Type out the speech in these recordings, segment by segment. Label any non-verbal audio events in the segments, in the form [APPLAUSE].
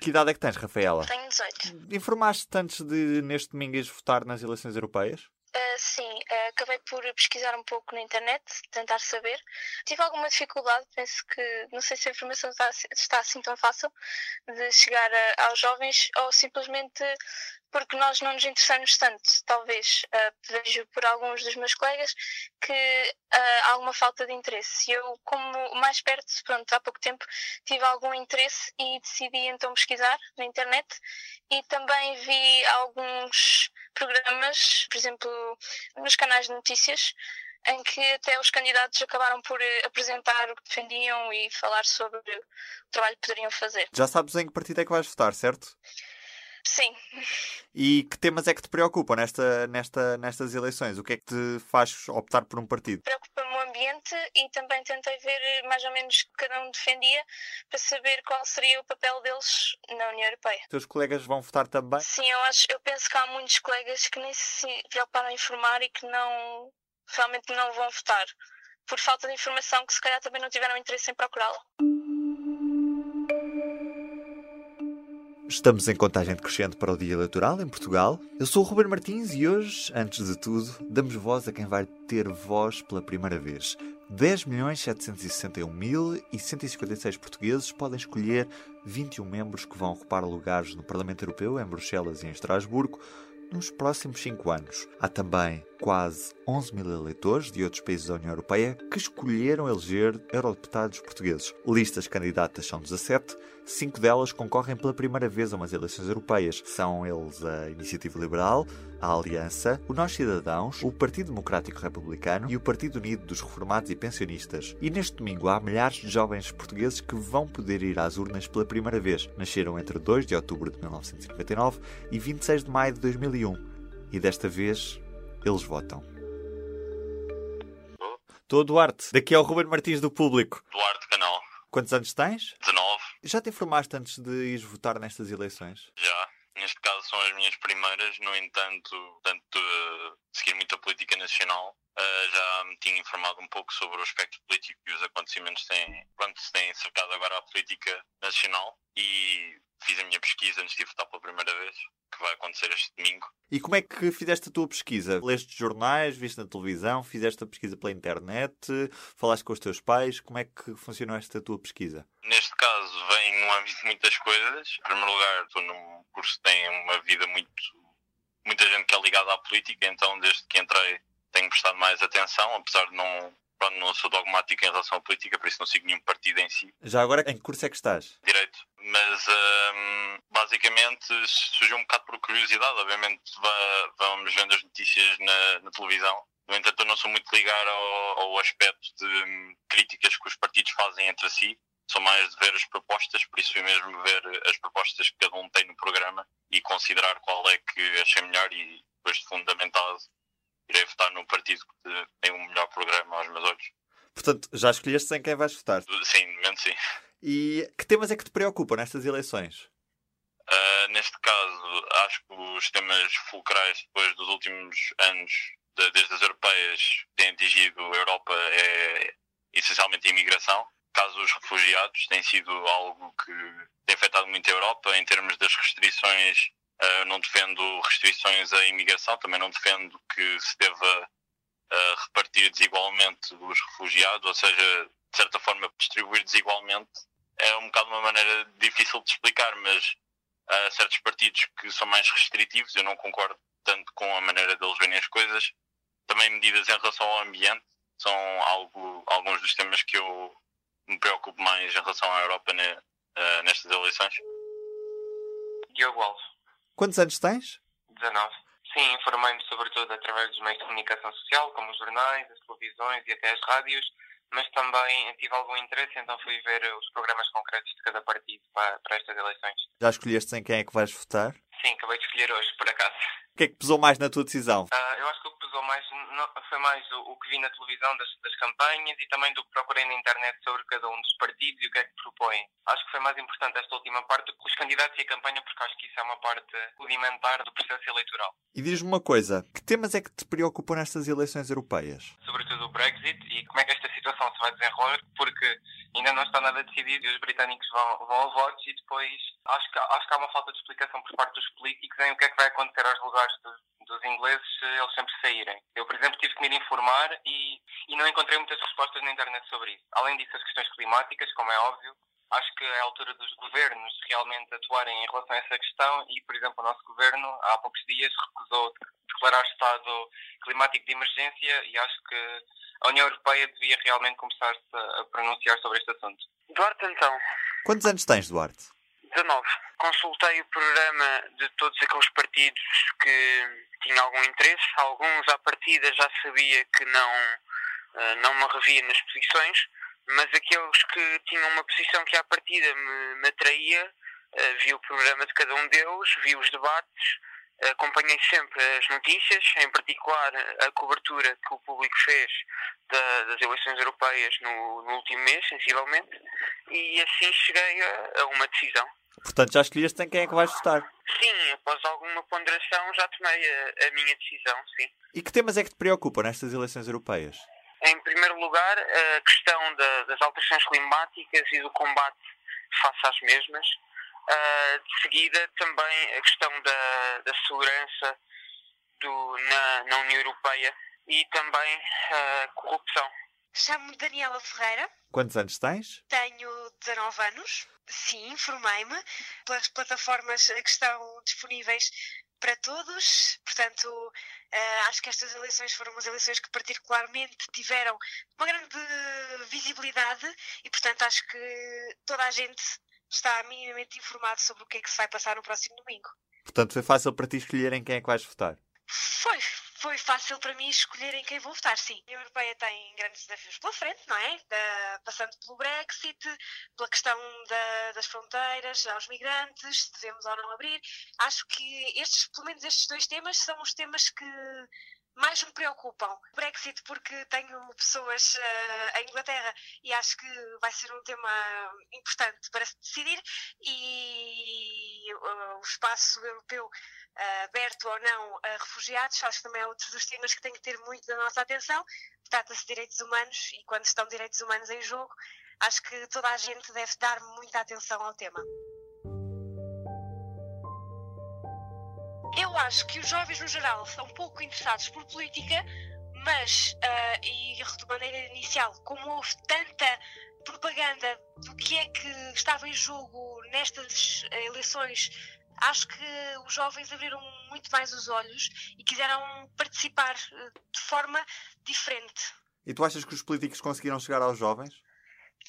Que idade é que tens, Rafaela? tenho 18. Informaste-te antes de, neste domingo, ires votar nas eleições europeias? Ah, sim, ah, acabei por pesquisar um pouco na internet, tentar saber. Tive alguma dificuldade, penso que não sei se a informação está, está assim tão fácil de chegar a- aos jovens ou simplesmente porque nós não nos interessamos tanto. Talvez ah, vejo por alguns dos meus colegas que há alguma falta de interesse. Eu, como mais perto, pronto, há pouco tempo tive algum interesse e decidi então pesquisar na internet e também vi alguns programas, por exemplo, nos canais de notícias, em que até os candidatos acabaram por eh, apresentar o que defendiam e falar sobre o trabalho que poderiam fazer. Já sabes em que partido é que vais votar, certo? Sim, E que temas é que te preocupam nesta, nesta, nestas eleições? O que é que te faz optar por um partido? preocupa-me o ambiente e também tentei ver eh, mais ou menos o que cada um defendia para saber qual seria o papel deles na União Europeia. Os teus colegas vão votar também? Sim, eu acho, eu penso que há muitos colegas que nem se preocuparam em informar e que não realmente não vão votar por falta de informação que se calhar também não tiveram interesse em procurá-la. Estamos em contagem decrescente para o dia eleitoral em Portugal. Eu sou o Ruben Martins e hoje, antes de tudo, damos voz a quem vai ter voz pela primeira vez. 10.761.156 portugueses podem escolher 21 membros que vão ocupar lugares no Parlamento Europeu, em Bruxelas e em Estrasburgo, nos próximos 5 anos. Há também quase 11 mil eleitores de outros países da União Europeia que escolheram eleger eurodeputados portugueses. Listas candidatas são 17, cinco delas concorrem pela primeira vez a umas eleições europeias. São eles a Iniciativa Liberal, a Aliança, o Nós Cidadãos, o Partido Democrático Republicano e o Partido Unido dos Reformados e Pensionistas. E neste domingo há milhares de jovens portugueses que vão poder ir às urnas pela primeira vez. Nasceram entre 2 de outubro de 1999 e 26 de maio de 2001. E desta vez eles votam. Estou Duarte, daqui é o Ruben Martins do Público. Duarte Canal, Quantos anos tens? 19, Já te informaste antes de ires votar nestas eleições? já. Neste caso são as minhas primeiras, no entanto, tanto de seguir muito a política nacional, eh, já me tinha informado um pouco sobre o aspecto político e os acontecimentos que têm, quanto se têm cercado agora a política nacional e fiz a minha pesquisa antes de votar pela primeira vez, que vai acontecer este domingo. E como é que fizeste a tua pesquisa? Leste jornais, viste na televisão, fizeste a pesquisa pela internet, falaste com os teus pais? Como é que funcionou esta tua pesquisa? Neste caso, no âmbito de muitas coisas. Em primeiro lugar, estou num curso que tem uma vida muito. muita gente que é ligada à política, então desde que entrei tenho prestado mais atenção, apesar de não. Pronto, não sou dogmático em relação à política, por isso não sigo nenhum partido em si, Já agora, em que curso é que estás? direito. Mas hum, basicamente surgiu um bocado por curiosidade. Obviamente va- vamos vendo as notícias na, na televisão. No entanto, eu não sou muito ligado ao, ao aspecto de hum, críticas que os partidos fazem entre si. Sou mais de ver as propostas, por isso fui mesmo ver as propostas que cada um tem no programa e considerar qual é que achei melhor e depois de fundamentado irei votar no partido que tem um melhor programa aos meus olhos. Portanto, já escolheste em quem vais votar. Sim, de momento sim. E que temas é que te preocupam nestas eleições? Uh, neste caso, acho que os temas fulcrais depois dos últimos anos, de- desde as europeias, que têm atingido a Europa é essencialmente a imigração. Caso os refugiados, tem sido algo que tem afetado muito a Europa em termos das restrições. uh, não defendo restrições à imigração, também não defendo que se deva uh, repartir desigualmente os refugiados, ou seja, de certa forma distribuir desigualmente. É um bocado uma maneira difícil de explicar, mas há certos partidos que são mais restritivos, eu não concordo tanto com a maneira deles verem as coisas. Também medidas em relação ao ambiente são algo, alguns dos temas que eu me preocupo mais em relação à Europa ne- eh, nestas eleições. Diogo Alves, Quantos anos tens? 19. Sim, informei-me sobretudo através dos meios de comunicação social, como os jornais, as televisões e até as rádios, mas também tive algum interesse, então fui ver os programas concretos de cada partido para, para estas eleições. Já escolheste em quem é que vais votar? Sim, acabei de escolher hoje, por acaso. O que é que pesou mais na tua decisão? Uh, eu acho que o que pesou mais não, foi mais o, o, que vi na televisão das, das, campanhas e também do que procurei na internet sobre cada um dos partidos e o que é que propõem. Acho que foi mais importante esta última parte do que os candidatos e a campanha, porque acho que isso é uma parte rudimentar do processo eleitoral. E diz-me uma coisa, que temas é que te preocupam nestas eleições europeias? Sobretudo o Brexit e como é que esta situação se vai desenrolar, porque ainda não está nada decidido e os britânicos vão, vão a votos e depois acho que, acho que há uma falta de explicação por parte dos políticos em o que é que vai acontecer aos lugares dos, dos ingleses se eles sempre saírem. Eu, por exemplo, tive que me informar e, e não encontrei muitas respostas na internet sobre isso. Além disso, as questões climáticas, como é óbvio, acho que é a altura dos governos realmente atuarem em relação a essa questão e, por exemplo, o nosso governo há poucos dias recusou declarar estado climático de emergência e acho que a União Europeia devia realmente começar-se a pronunciar sobre este assunto. Duarte, então. Quantos anos tens, Duarte? 19. Consultei o programa de todos aqueles partidos que tinham algum interesse. Alguns, à partida, já sabia que não, eh, não me revia nas posições, mas aqueles que tinham uma posição que, à partida, me, me atraía, eh, vi o programa de cada um deles, vi os debates, acompanhei sempre as notícias, em particular a cobertura que o público fez da, das eleições europeias no, no, último mês, sensivelmente, e assim cheguei a, a, uma decisão. Portanto, já escolheste em quem é que vais votar? Sim, após alguma ponderação já tomei a, a minha decisão, sim. E que temas é que te preocupam nestas eleições europeias? Em primeiro lugar, a questão da, das alterações climáticas e do combate face às mesmas Uh, de seguida, também a questão da, da segurança do, na, na União Europeia e também a uh, corrupção. Chamo-me Daniela Ferreira. Quantos anos tens? Tenho 19 anos. Sim, formei-me pelas plataformas que estão disponíveis para todos. Portanto, uh, acho que estas eleições foram umas eleições que particularmente tiveram uma grande visibilidade e, portanto, acho que toda a gente está minimamente informado sobre o que é que se vai passar no próximo domingo. Portanto, foi fácil para ti escolher em quem é que vais votar? Foi, foi fácil para mim escolher em quem vou votar, sim. A União Europeia tem grandes desafios pela frente, não é? Da, passando pelo Brexit, pela questão da, das fronteiras, aos migrantes, se devemos ou não abrir. Acho que estes, pelo menos estes dois temas, são os temas que mais me preocupam. O Brexit, porque tenho pessoas uh, em Inglaterra e acho que vai ser um tema importante para se decidir, e uh, o espaço europeu uh, aberto ou não a refugiados, acho que também é outro dos temas que tem que ter muito da nossa atenção. Trata-se de direitos humanos e quando estão direitos humanos em jogo, acho que toda a gente deve dar muita atenção ao tema. Eu acho que os jovens, no geral, são pouco interessados por política, mas, uh, e de maneira inicial, como houve tanta propaganda do que é que estava em jogo nestas eleições, acho que os jovens abriram muito mais os olhos e quiseram participar ah, de forma diferente. E tu achas que os políticos conseguiram chegar aos jovens?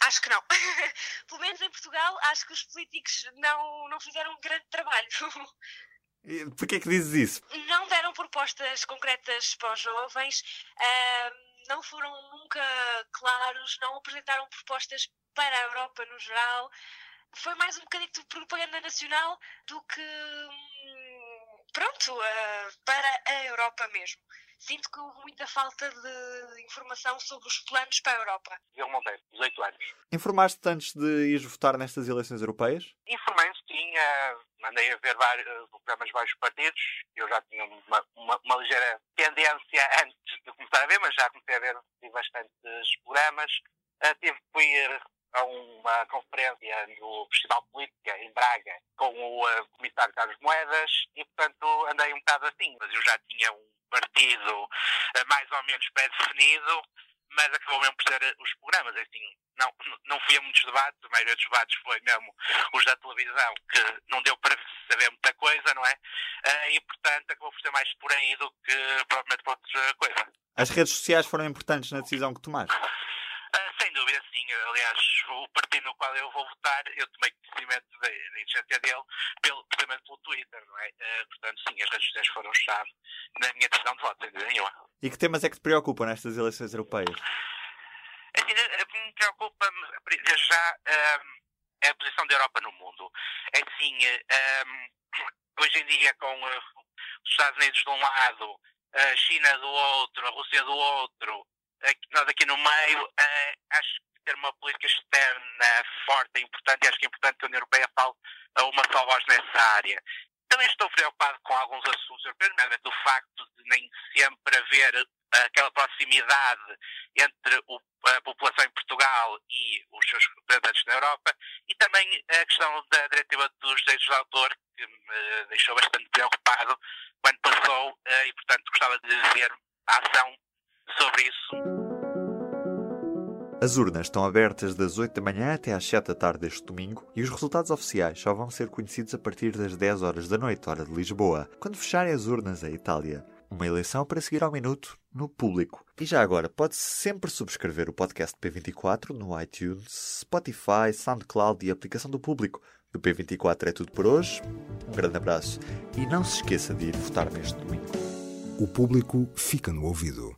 Acho que não. [LAUGHS] Pelo menos em Portugal, acho que os políticos não, não fizeram um grande trabalho. Porquê é que dizes isso? Não deram propostas concretas para os jovens, uh, não foram nunca claros, não apresentaram propostas para a Europa no geral. Foi mais um bocadinho de propaganda nacional do que, hum, pronto, uh, para a Europa mesmo sinto que houve muita falta de informação sobre os planos para a Europa. Eu Monteiro, 18 anos. Informaste-te antes de ir votar nestas eleições europeias? Informei-me, sim. Uh, mandei a ver vários programas de vários partidos. Eu já tinha uma, uma, uma, ligeira tendência [LAUGHS] antes de começar a ver, mas já comecei a ver bastantes programas. Uh, tive, fui a uma conferência no Festival Política em Braga com o uh, comissário Carlos Moedas e, portanto, andei um bocado assim. Mas eu já tinha um partido uh, mais ou menos pré-definido, mas acabou mesmo por ser os programas. É assim, não, não fui a muitos debates, a maioria dos debates foi mesmo os da televisão, que não deu para saber muita coisa, não é? Uh, e, portanto, acabou por ser mais por aí do que provavelmente por outra coisa. As redes sociais foram importantes na decisão que tomaste? Dúvida, sim. Aliás, o partido no qual eu vou votar, eu tomei conhecimento da, existência dele pelo, precisamente pelo Twitter, não é? Uh, portanto, sim, as redes sociais foram chave na minha decisão de voto, sem dúvida nenhuma. E que temas é que te preocupam nestas eleições europeias? É assim, me preocupa desde já um, a posição da Europa no mundo. É assim, um, hoje em dia, com os Estados Unidos de um lado, a China do outro, a Rússia do outro, nós aqui no meio, uh, acho que ter uma política externa forte é importante e acho que é importante que a União Europeia fale a uma só voz nessa área. Também estou preocupado com alguns assuntos europeus, nomeadamente o facto de nem sempre haver aquela proximidade entre a população em Portugal e os seus representantes na Europa, e também a questão da diretiva dos direitos de autor, que me deixou bastante preocupado quando passou, eh, e portanto gostava de ver a ação sobre isso. As urnas estão abertas das 8 da manhã até às 7 da tarde deste domingo e os resultados oficiais só vão ser conhecidos a partir das 10 horas da noite, hora de Lisboa, quando fecharem as urnas em Itália. Uma eleição para seguir ao minuto no público. E já agora, pode sempre subscrever o podcast P24 no iTunes, Spotify, SoundCloud e aplicação do público. Do P24 é tudo por hoje. Um grande abraço e não se esqueça de ir votar neste domingo. O público fica no ouvido.